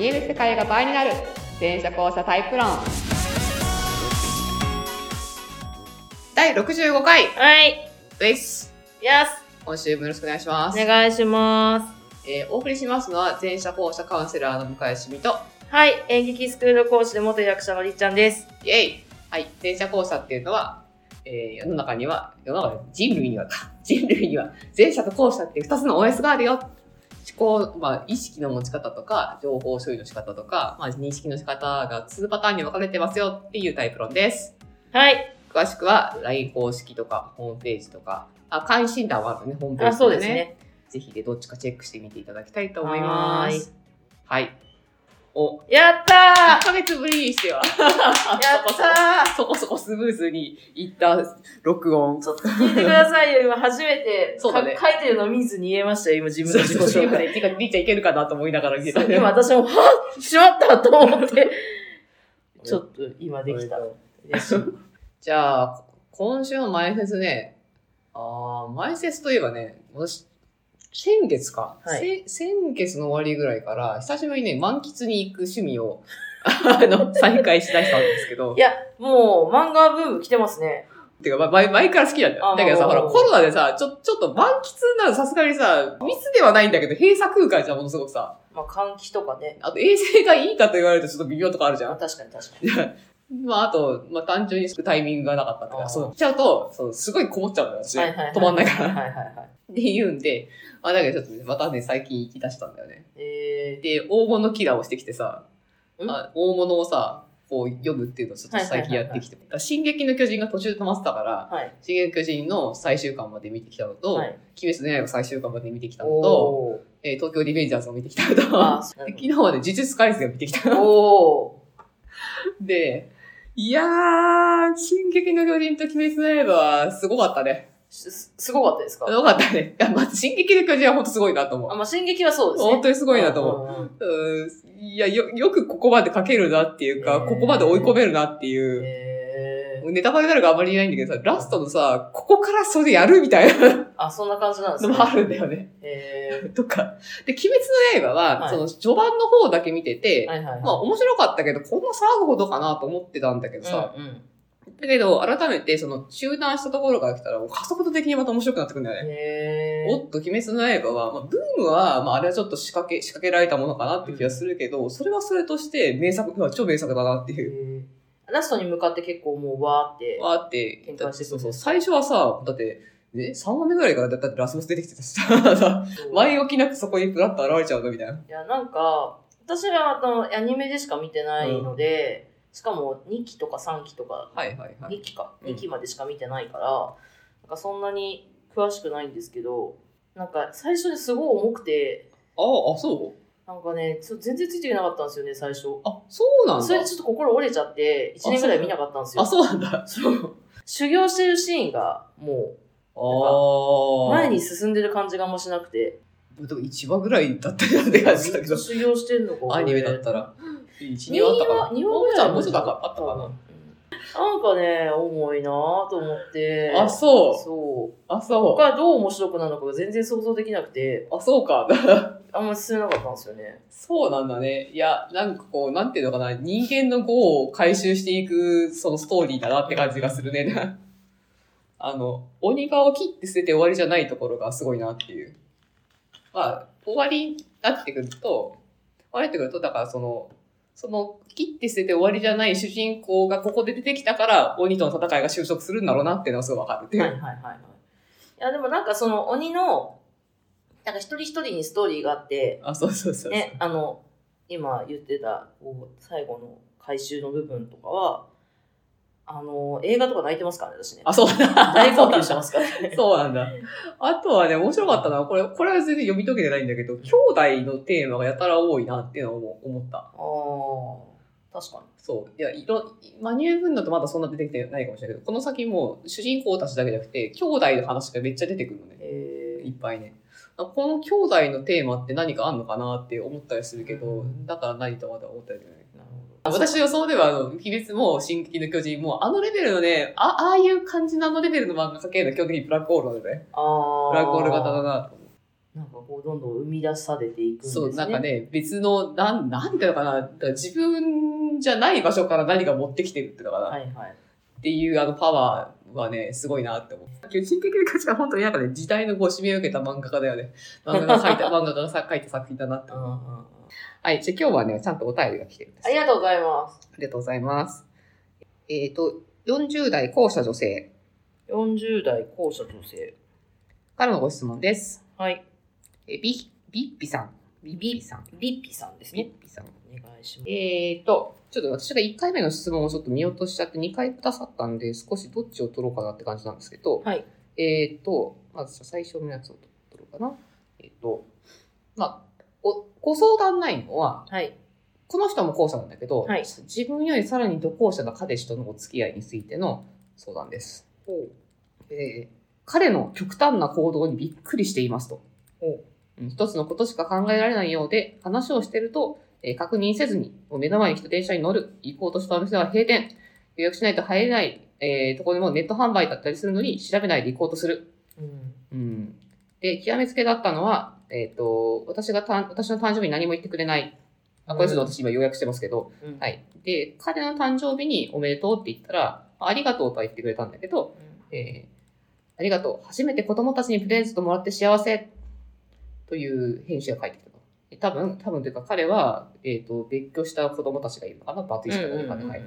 見える世界が倍になる全車交差タイプ論第65回はい。ですやす。今週もよろしくお願いします、お願いします。えーお送りしますのは全社交差カウンセラーの向井しみとはい。演劇スクール講師で元役者のりっちゃんです。イエイはい全社交差っていうのは、えー世の中には世の中で人類にはか人類には前者と後者っていう2つの OS があるよ思考、まあ、意識の持ち方とか、情報処理の仕方とか、まあ、認識の仕方が2パターンに分かれてますよっていうタイプ論です。はい。詳しくは LINE 公式とかホームページとか、あ、会員診断はあるね、ホームペーあ、ジそうですね。ぜひでどっちかチェックしてみていただきたいと思います。はい。お、やった1ヶ月ぶりにしては、ーやったそこそこスムーズにいった録音ー。ちょっと聞いてくださいよ。今初めて、そうだねか書いてるの見ずに言えましたよ。今自分の自己紹介。そうそう今ね、てか、りーちゃんいけるかなと思いながら聞いた今私も、はっしまったと思って。ちょっと今できた。嬉しい。じゃあ、今週の前説ね、あー前説といえばね、私、先月か、はいせ先月の終わりぐらいから、久しぶりにね、満喫に行く趣味を、あの、再開しだしたんですけどい、や、もう漫画ブーム来てますね。てか、ま前前から好きなんだよ。あだけどさ、ほら、コロナでさ、ちょ、ちょっと満喫なのさすがにさ、密ではないんだけど、閉鎖空間じゃん、ものすごくさ。まあ換気とかね。あと、衛生がいいかと言われるとちょっと微妙とかあるじゃん。まあ確かに確かに。まあ、あと、まあ、単純にタイミングがなかったとか、そう、しちゃうと、そう、すごいこもっちゃうんだよ、私。はいはいはい。止まんないから。はいはいはい。って言うんで、あ、だけどちょっとね、またね、最近行き出したんだよね。えで、大物キラーをしてきてさ、ん？あ大物をさ、こう読むっていうのをちょっと最近やってきて。進撃の巨人が途中で止まってたから、ー、はい。進撃の巨人の最終巻まで見てきたのと、はい。鬼滅の刃最終巻まで見てきたのと。えー東京リベンジャーズを見てきたのと、昨日はね、呪術改正を見てきたの。おで、いやー、進撃の巨人と鬼滅の刃はすごかったね。ーすすごかったですか？すごかったね。いや、まず進撃の巨人は本当すごいなと思うあ、。まあ、進撃はそうですね。本当にすごいなと思う。思う。うんいや、よ、よくここまで書けるなっていうか、ここまで追い込めるなっていう。ネタバレになるからあんまり言えないんだけどさ、ラストのさ、ここからそれやるみたいなあ、そんな感じなんですね。のもあるんだよね。へ とか。で、鬼滅の刃は、はいその序盤の方だけ見てて、ーはいはいはい。まあ面白かったけど、こんな騒ぐほどかなと思ってたんだけどさ、うんうんだけど、改めてその中断したところから来たら、もう加速度的にまた面白くなってくるんだよね。へーおっと、鬼滅の刃は、まあ、ブームは、まあ、あれはちょっと仕掛け、仕掛けられたものかなって気がするけど、それはそれとして名作、まあ超名作だなっていう。ラストに向かって結構もうわーって。わーってしてくるそうそう。最初はさ、だって、ね、3話目ぐらいからだだってラスボス出てきてたしさ、前置きなくそこにプラッと現れちゃうのみたいな。いや、なんか、私はあのアニメでしか見てないので、しかも2期とか3期とか、はいはいはい。2期か、うん2期までしか見てないから、なんかそんなに詳しくないんですけど、なんか最初ですごい重くて、ああ、そう？なんかね、ちょ全然ついていけなかったんですよね、最初。あ、そうなんだ。それでちょっと心折れちゃって、1年ぐらい見なかったんですよあ、。そうなんだ。そう。修行してるシーンが、もああ。う、前に進んでる感じがあんましなくて、でも1話ぐらいだったよって感じだけど。修行してんのか。アニメだったら。1、2 2話あったかな。話、2話ぐらいもうちょっとあったかな。うんなんかね、重いなぁと思って。あ、そう。そう。あ、そう。他どう面白くなるのかが全然想像できなくて、あ、そうか。あんまり進めなかったんですよね。そうなんだね。いや、なんかこう、なんていうのかな、人間の業を回収していく、そのストーリーだなって感じがするね。あの、鬼顔を切って捨てて終わりじゃないところがすごいなっていう。まあ、終わりになってくると、終わりってくると、だからその、その、切って捨てて終わりじゃない主人公がここで出てきたから、鬼との戦いが収束するんだろうなっていうのはすごいわかるっていう。はいはいはいはい。いや、でもなんかその鬼の、なんか一人一人にストーリーがあって、あ、そうそうそうそう。ね、あの、今言ってた、こう、最後の回収の部分とかは、あの、映画とか泣いてますからね、私ね。あ、そうだ。大号泣してますからね。そうなんだ。あとはね、面白かったのは、これ、これは全然読み解けてないんだけど、兄弟のテーマがやたら多いなっていうのを思った。ああ、確かそう。いや、いろ、マニュアル分だとまだそんな出てきてないかもしれないけど、この先も主人公たちだけじゃなくて、兄弟の話がめっちゃ出てくるのね。いっぱいね。この兄弟のテーマって何かあんのかなって思ったりするけど、だから何とまだ思ったりね。私の予想では、あの、鬼滅も、進撃の巨人も、あのレベルのね、あ、ああいう感じのあのレベルの漫画描けるのは基本的にブラックホールなので、ああ。ブラックホール型だなと思う。なんかこう、どんどん生み出されていくんですね。そう、なんかね、別の、なん、なんていうのかな、だから自分じゃない場所から何か持ってきてるっていうのかな、はいはい。っていうあのパワーはね、すごいなって思う。巨人的な価値は本当になんかね、時代のご指名を受けた漫画家だよね。漫画が書いた、漫画家がさ書いた作品だなって思う。うんうんうんはい、じゃあ今日はね、ちゃんとお便りが来てるんです。ありがとうございます。ありがとうございます。えっ、と、40代後者女性40代後者女性。からのご質問です。はい。えー、ビビッピさん。ビッピさん。リッピさんですね。ビッピさん。お願いします。えーと、ちょっと私が1回目の質問をちょっと見落としちゃって2回くださったんで、少しどっちを取ろうかなって感じなんですけど、はい。えーと、まず最初のやつを取ろうかな。えーと、まあ、ごご相談ないのは、はい。この人も後者なんだけど、はい自分よりさらに同後者の彼氏とのお付き合いについての相談です。えー彼の極端な行動にびっくりしていますと。ほうん一つのことしか考えられないようで、話をしてると、えー確認せずに、目の前に来た電車に乗る、行こうとしたお店は閉店、予約しないと入れない、えーところでもネット販売だったりするのに調べないで行こうとする。うん。うん。で、極めつけだったのは、えっ、と、私がたん、私の誕生日に何も言ってくれない。あ、これちょっと私今予約してますけど、うん。。はいい。で、彼の誕生日におめでとうって言ったら、ありがとうとは言ってくれたんだけど、えーありがとう。初めて子供たちにプレゼントもらって幸せ。という返事が返ってきた多分、多分というか彼は、えっ、と、別居した子供たちがいるのかな？バツイチかどうかで、はい。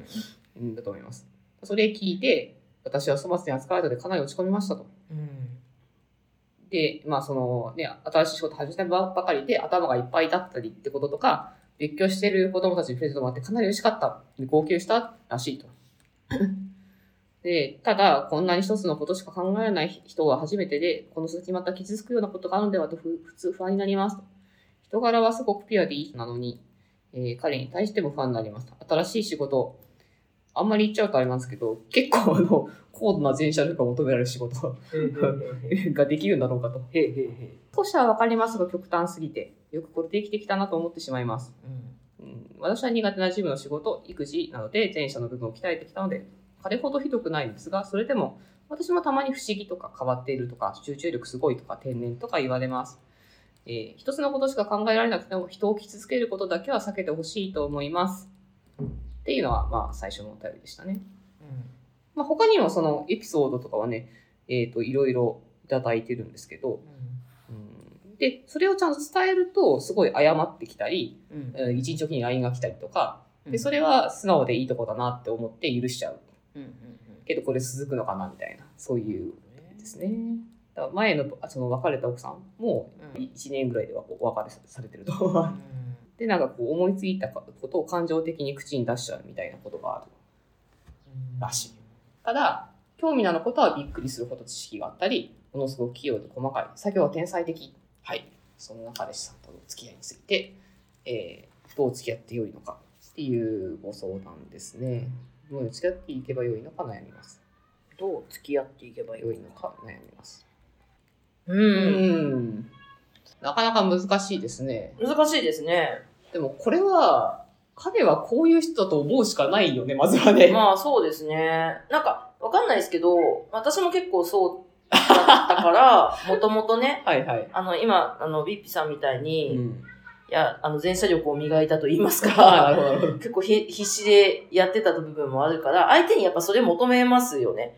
うんだと思います。それ聞いて、私は粗末に扱われたのでかなり落ち込みましたと。うん。で、まあそのね、新しい仕事始めたばかりで頭がいっぱいだったりってこととか、別居してる子供たちにプレゼントもらってかなり嬉しかった。で号泣したらしいと。で、ただ、こんなに一つのことしか考えない人は初めてで、この先また傷つくようなことがあるのではとふ普通不安になりますと。人柄はすごくピュアでいい人なのに、えー彼に対しても不安になります。新しい仕事、あんまり言っちゃうとあれなんですけど、結構あの、高度な全社力が求められる仕事ができるんだろうかと。へへへへ。少しはわかりますが極端すぎて、よくこれで生きてきたなと思ってしまいます。うん。うん、私は苦手な事務の仕事、育児などで前者の部分を鍛えてきたので、彼ほどひどくないんですが、それでも私もたまに不思議とか変わっているとか、集中力すごいとか天然とか言われます。えー一つのことしか考えられなくても人を傷つけることだけは避けてほしいと思います。っていうのは、まあ、最初のお便りでしたね。まあ、他にもそのエピソードとかはね、えっ、と、いろいろいただいてるんですけど、うんで、それをちゃんと伝えると、すごい謝ってきたり、うん。うん一日おきに LINE が来たりとか、うん。で、それは素直でいいとこだなって思って許しちゃう。うんうんけど、これ続くのかなみたいな、そういううん。ですね。だから前の、あその別れた奥さんもうん1年ぐらいではお別れされてると。うん で、なんかこう思いついたことを感情的に口に出しちゃうみたいなことがあるらしい。ただ、興味のあることはびっくりするほど知識があったり、ものすごく器用で細かい。作業は天才的。はい。そんな彼氏さんとの付き合いについて、えー、どう付き合ってよいのかっていうご相談ですね。どう付き合っていけばよいのか悩みます。どう付き合っていけばよよいのか。いのか悩みます。う。うんん。なかなか難しいですね。難しいですね。でもこれは、彼はこういう人だと思うしかないよね、まずはね。まあそうですね。なんか、わかんないですけど、私も結構そうだったから、もともとね、はいはい。あの、今、あの、ビッピさんみたいうに、いん。や、あの、前者力を磨いたと言いますか。結構ひ必死でやってた部分もあるから、相手にやっぱそれ求めますよね。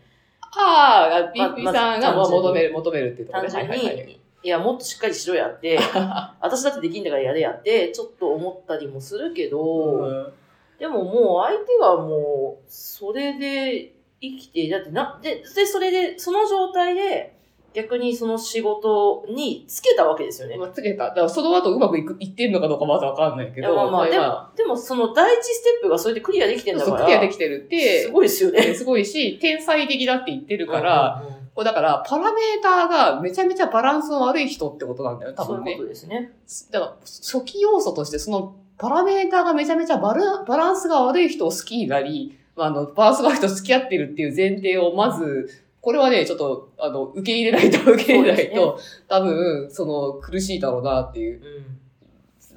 ああ、ビッピさんが求める、求めるっていうところね。単純に、はいはいはい。いや、もっとしっかりしろやって、私だってできんだからやれやって、ちょっと思ったりもするけど、でももう相手はもう、それで生きて、だってな、で、で、それで、その状態で、逆にその仕事につけたわけですよね。まあ、つけた。だからその後うまくいくいってんのかどうかまだわかんないけど。まあまあ、でまも、でもその第一ステップがそれでクリアできてんだそう、から、クリアできてるって、すごいですよね。すごいし、天才的だって言ってるから、うんうんうんこうだから、パラメーターがめちゃめちゃバランスの悪い人ってことなんだよ、多分ねそういうこ。とですね。だから、初期要素として、その、パラメーターがめちゃめちゃバラバランスが悪い人を好きになり、まあ、あの、バランスが悪い人と付き合ってるっていう前提を、まず、これはね、ちょっと、あの、受け入れないと、受け入れないと、多分、その、苦しいだろうなっていう。うん。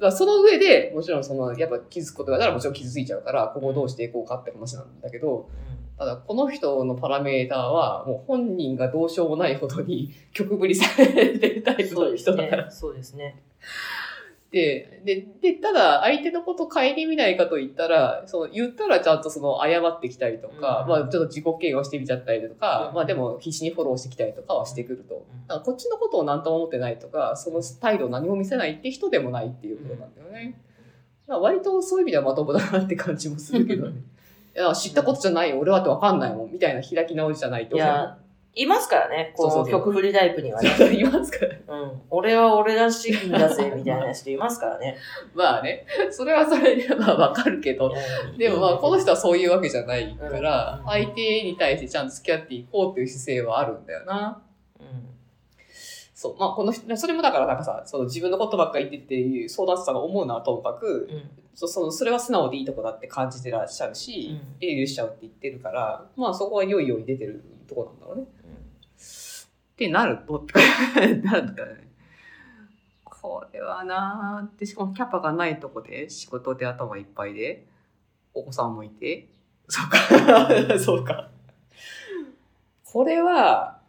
まあその上で、もちろんその、やっぱ傷つくことがあったらもちろん傷ついちゃうから、今後どうしていこうかって話なんだけど、ただ、この人のパラメーターは、もう本人がどうしようもないほどに曲振りされてるタイプのそうです人だから。ね。そうですね。で、で、で、ただ、相手のこと顧みないかと言ったら、その、言ったらちゃんとその、謝ってきたりとか、うん。まあ、ちょっと自己嫌悪してみちゃったりとか、うん。まあ、でも、必死にフォローしてきたりとかはしてくると。うん。こっちのことを何とも思ってないとか、その態度を何も見せないって人でもないっていうことなんだよね。だから割とそういう意味ではまともだなって感じもするけどね。いや、知ったことじゃないよ、俺はってわかんないもん、みたいな開き直りじゃないと。いや、いますからね。このそうそうそう曲振りタイプにはね。そ ういますから。うん。俺は俺らしいんだぜ、みたいな人いますからね。まあね、それはそれでまあわかるけど、でもまあ、この人はそういうわけじゃないからう、ん相手に対してちゃんと付き合っていこうっていう姿勢はあるんだよな。うんそう。まあ、この人、それもだからなんかさ、その自分のことばっかり言ってっていう相談者さんが思うのはともかく、うんそそのそれは素直でいいとこだって感じてらっしゃるし、うんで許しちゃうって言ってるから、まあそこは良いように出てるとこなんだろうね。ってなると、なんかね、これはなー。で、しかもキャパがないとこで、仕事で頭いっぱいで、お子さんもいて、そうか、そうか。これは、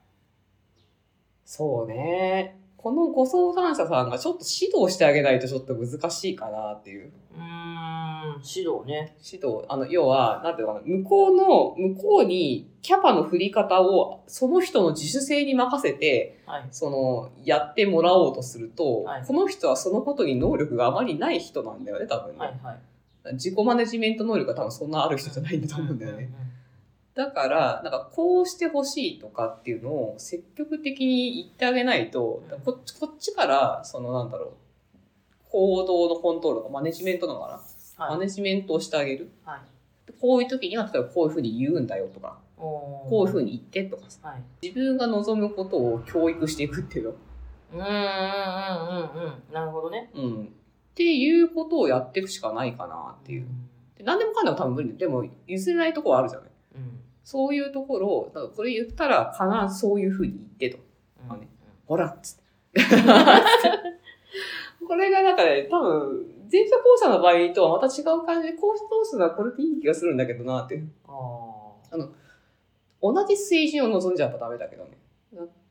そうね、このご相談者さんがちょっと指導してあげないとちょっと難しいかなっていう。うーん、指導ね。指導、あの、要は、なんていうのかな、向こうの、向こうにキャパの振り方を、その人の自主性に任せて、はい。その、やってもらおうとすると、はいこの人はそのことに能力があまりない人なんだよね、多分ね。はいはい。自己マネジメント能力が多分そんなある人じゃないんだと思うんだよね。だから、なんかこうしてほしいとかっていうのを積極的に言ってあげないと、うんこっちこっちから、そのなんだろう、行動のコントロールとかマネジメントなのかな、はい。マネジメントをしてあげる。はい。こういう時には、例えばこういうふうに言うんだよとか、ここういうふうに言ってとかさ、はい。自分が望むことを教育していくっていうの。うんうんうんうんうん。なるほどね。うん。っていうことをやっていくしかないかなっていう。で何でもかんでも多分無理でも譲れないところはあるじゃない。うん。そういうところを、だからこれ言ったら必ずそういうふうに言ってと。うん。ねほらっつって。これがなんかね、多分、前者後者の場合とはまた違う感じで、こう通すのはこれでいい気がするんだけどなって。ああ。同じ水準を望んじゃやっぱダメだけどね。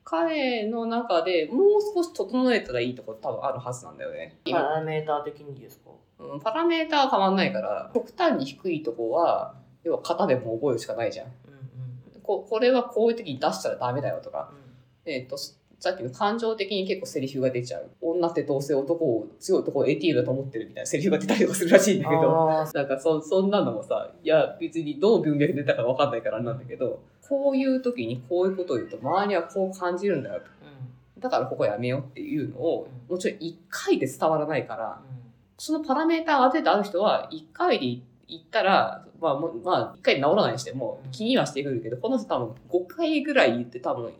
彼の中でもう少し整えたらいいところ多分あるはずなんだよね。パラメーター的にですか？うんパラメーターは変わんないから、極端に低いとこは、要は型でも覚えるしかないじゃん。ここれはこういう時に出したらダメだよとか、うん。えっ、と、さっきの感情的に結構セリフが出ちゃう。女ってどうせ男を強い男を ATM だと思ってるみたいなセリフが出たりとかするらしいんだけど。なんかそそんなのもさ、いや別にどの文脈で出たかわかんないからなんだけど、こういう時にこういうことを言うと周りはこう感じるんだよと。うん。だからここやめようっていうのを、もちろん1回で伝わらないから、うんそのパラメーターがある程度ある人は、1回で言ったら、まあ、もうまあ、1回で治らないにしてもうん。気にはしてくるけど、この人多分5回ぐらい言って多分、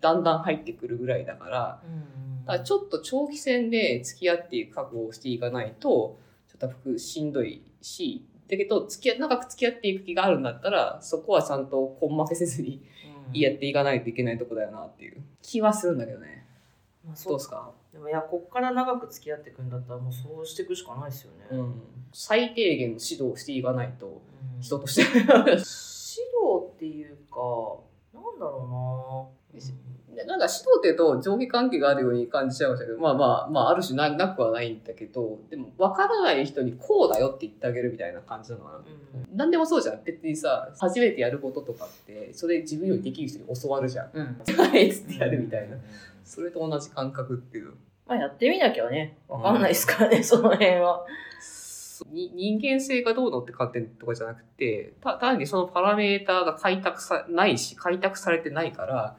だんだん入ってくるぐらいだから、うんだからちょっと長期戦で付き合っていく覚悟をしていかないと、ちょっと服しんどいし、だけど、付き合、長く付き合っていく気があるんだったら、そこはちゃんと根負けせずにうん。やっていかないといけないとこだよなっていう気はするんだけどね。まあどうですか？でもいや、こっから長く付き合っていくんだったらもうそうしていくしかないですよね。うん。最低限の指導をしていかないと、うん人として。指導っていうか、なんだろうなでなんか指導っていうと上下関係があるように感じちゃいましたけど、まあまあ、まあある種ななくはないんだけど、でも分からない人にこうだよって言ってあげるみたいな感じなのかな。うん。何でもそうじゃん。別にさ、初めてやることとかって、それ自分よりできる人に教わるじゃん。うん。はいっつってやるみたいなうん。それと同じ感覚っていう。まあやってみなきゃね、わかんないですからね、その辺は。に人間性がどうのって観点とかじゃなくて、た単にそのパラメーターが開拓さないし、開拓されてないから、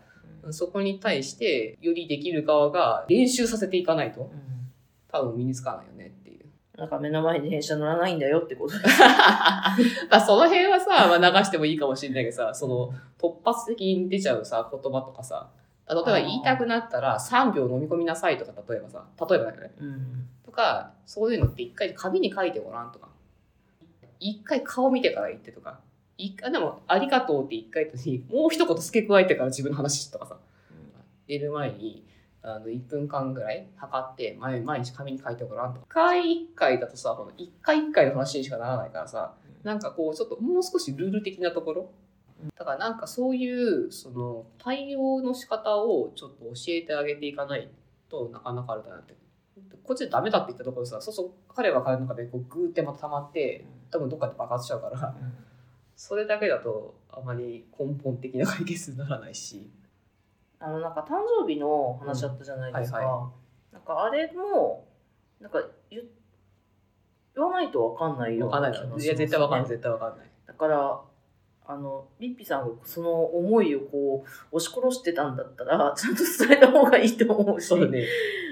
そこに対して、よりできる側が練習させていかないと、うん多分身につかないよねっていう。なんか目の前に電車乗らないんだよってこと。まあその辺はさ、まあ、流してもいいかもしれないけどさ、その突発的に出ちゃうさ、言葉とかさ、例えば言いたくなったら3秒飲み込みなさいとか、例えばさ、例えばだけどね。うん。とか、そういうのって一回紙に書いてごらんとか。一回顔見てから言ってとか。一回、でも、ありがとうって一回言ったに、もう一言付け加えてから自分の話とかさ。寝る前に、あの、1分間ぐらい測って、毎毎日紙に書いてごらんとか。一回一回だとさ、この一回一回の話にしかならないからさ、なんかこう、ちょっともう少しルール的なところだからなんかそういうその対応の仕方をちょっと教えてあげていかないとなかなかあれだなって。こっちでダメだって言ったところさそうそう彼は彼の中でこうグーってまた溜まって多分どっかで爆発しちゃうからそれだけだとあまり根本的な解決にならないし。あのなんか誕生日の話あったじゃないですか、うんはい。はなんかあれもなんか言言わないとわかんないよわかんない気がしますい。や絶対わかんないね絶対わかんない。だからあのリッピさんがその思いをこう押し殺してたんだったら ちゃんと伝えた方がいいと思うし。そうね。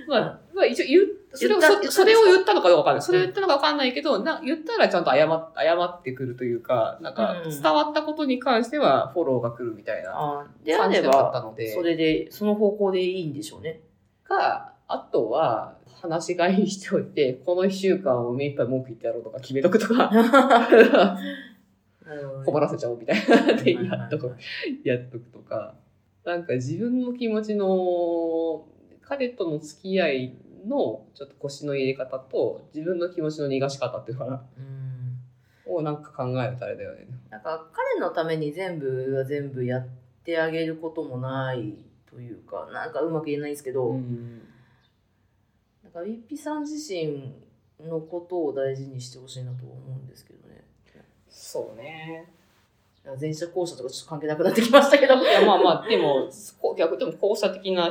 まあ、まあ一応言う、それを、言ったそそれを言ったのかどうかわかんない。それを言ったのかわかんないけど、な、言ったらちゃんと謝っ、謝ってくるというか、なんか、うん伝わったことに関してはフォローが来るみたいなあであれ感じではあったばので、それでその方向でいいんでしょうね。か、あとは、話し飼いにしておいて、この一週間を目いっぱい文句言ってやろうとか決めとくとか、困らせちゃおうみたいなでやっとく、やっとくとか、なんか自分の気持ちの、彼との付き合いのちょっと腰の入れ方と、自分の気持ちの逃がし方っていうのかな、うん。をなんか考えるとあれだよね。なんか彼のために全部が全部やってあげることもないというかなんかうまく言えないんですけど、うん。なんかウィッピさん自身のことを大事にしてほしいなと思うんですけどね。そうね。前者後者とかちょっと関係なくなってきましたけど。いやまあまあ、でも、こ逆でも後者的な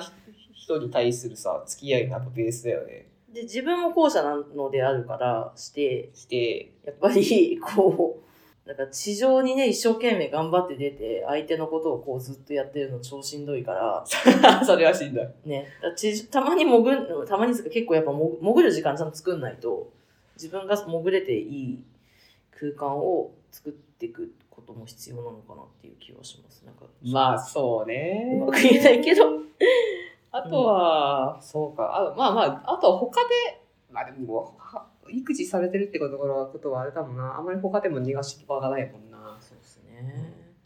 人に対するさ、付き合いのやっぱベースだよね。で自分も後者なのであるからしてして、やっぱりこうなんか地上にね一生懸命頑張って出て相手のことをこうずっとやってるの超しんどいから それはしんどい。ねたまに潜るたまにですか結構やっぱも潜る時間ちゃんと作んないと自分が潜れていい空間を作っていくことも必要なのかなっていう気はしますなんかまあ、そううねま。く言えないけどあとは、そうか。あまあまあ、あとは他で、まあでも、は育児されてるってことのことはあれだもんな。あんまり他でも逃がし場がないもん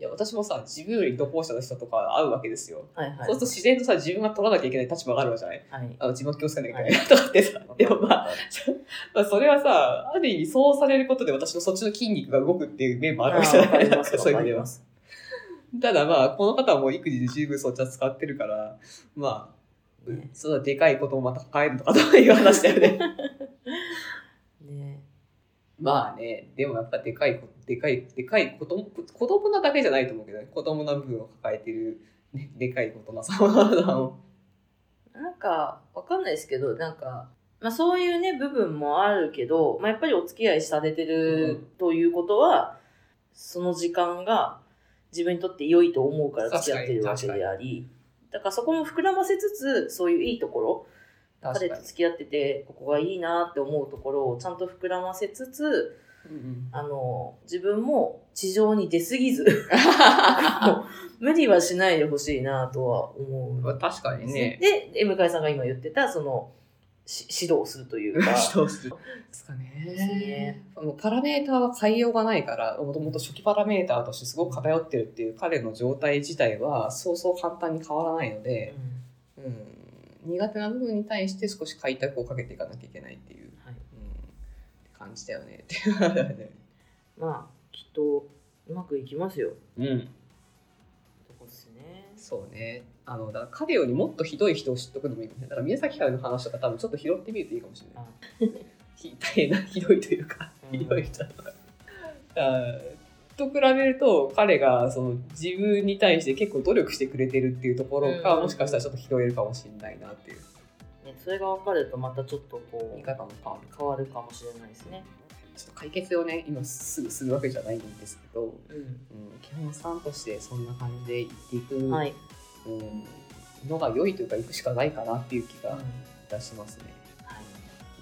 いや、私もさ、自分より同行者の人とか会うわけですよ。はいはい。そうすると自然とさ、自分が取らなきゃいけない立場があるわけじゃない。はい。あの自分は気をつけなきゃいけないとかってさ。でも まあ、まあ、それはさ、ある意味そうされることで私のそっちの筋肉が動くっていう面もあるわけじゃないあーわかそういう意味では。ただまあ、この方はもう育児で十分そっちは使ってるから、まあ、ね。そのでかいことをまた抱えるとかという話だよね。ね。まあね、でもやっぱでかいこ、でかい、でかい子供、子供なだけじゃないと思うけど、ね、子供の部分を抱えてる、ね、でかいことなさまを。なんか、わかんないですけど、なんか、まあそういうね、部分もあるけど、まあやっぱりお付き合いされてるということは、その時間が自分にとって良いと思うから付き合ってるわけであり、だからそこも膨らませつつ、そういういいところ、彼と付き合ってて、ここがいいなって思うところをちゃんと膨らませつつ、うんあの、自分も地上に出すぎず、無理はしないでほしいなとは思う。まあ確かにね。で、で向井さんが今言ってた、その、し指導するというか、指導する。ですかねね。もうパラメーターは変えようがないから、もともと初期パラメーターとしてすごく偏ってるっていう彼の状態自体は、そうそう簡単に変わらないので、うん、苦手な部分に対して少し開拓をかけていかなきゃいけないっていう、はいうん、感じだよねっていう。まあ、きっと、うまくいきますよ。うん、とこですね。そうね。あの、だから彼よりもっとひどい人を知っとくのもいい。だから宮崎駿の話とか多分ちょっと拾ってみるといいかもしれない。ひ大変な、ひどいというか、うんひどい人とか。と比べると彼がその自分に対して結構努力してくれてるっていうところがうんもしかしたらちょっと拾えるかもしれないなっていうね、それが分かるとまたちょっとこう、見方も変わる変わるかもしれないですね。ちょっと解決をね今すぐするわけじゃないんですけど、ううん、基本さんとしてそんな感じでいっていく、ん。はい。うん、のが良いというか行くしかないかなっていう気がうんいたしますね。はい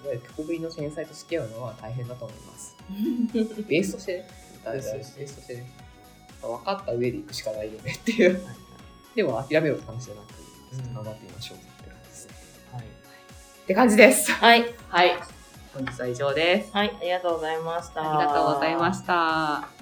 いわゆる曲ぶりの天才と付き合うのは大変だと思います。ベースとしてね、ベースとしてね、分かった上で行くしかないよねっていう。はいでも諦めろって話じゃなく、うん頑張ってみましょうって感じです。はい。はい。本日は以上です。はい。ありがとうございました。ありがとうございました。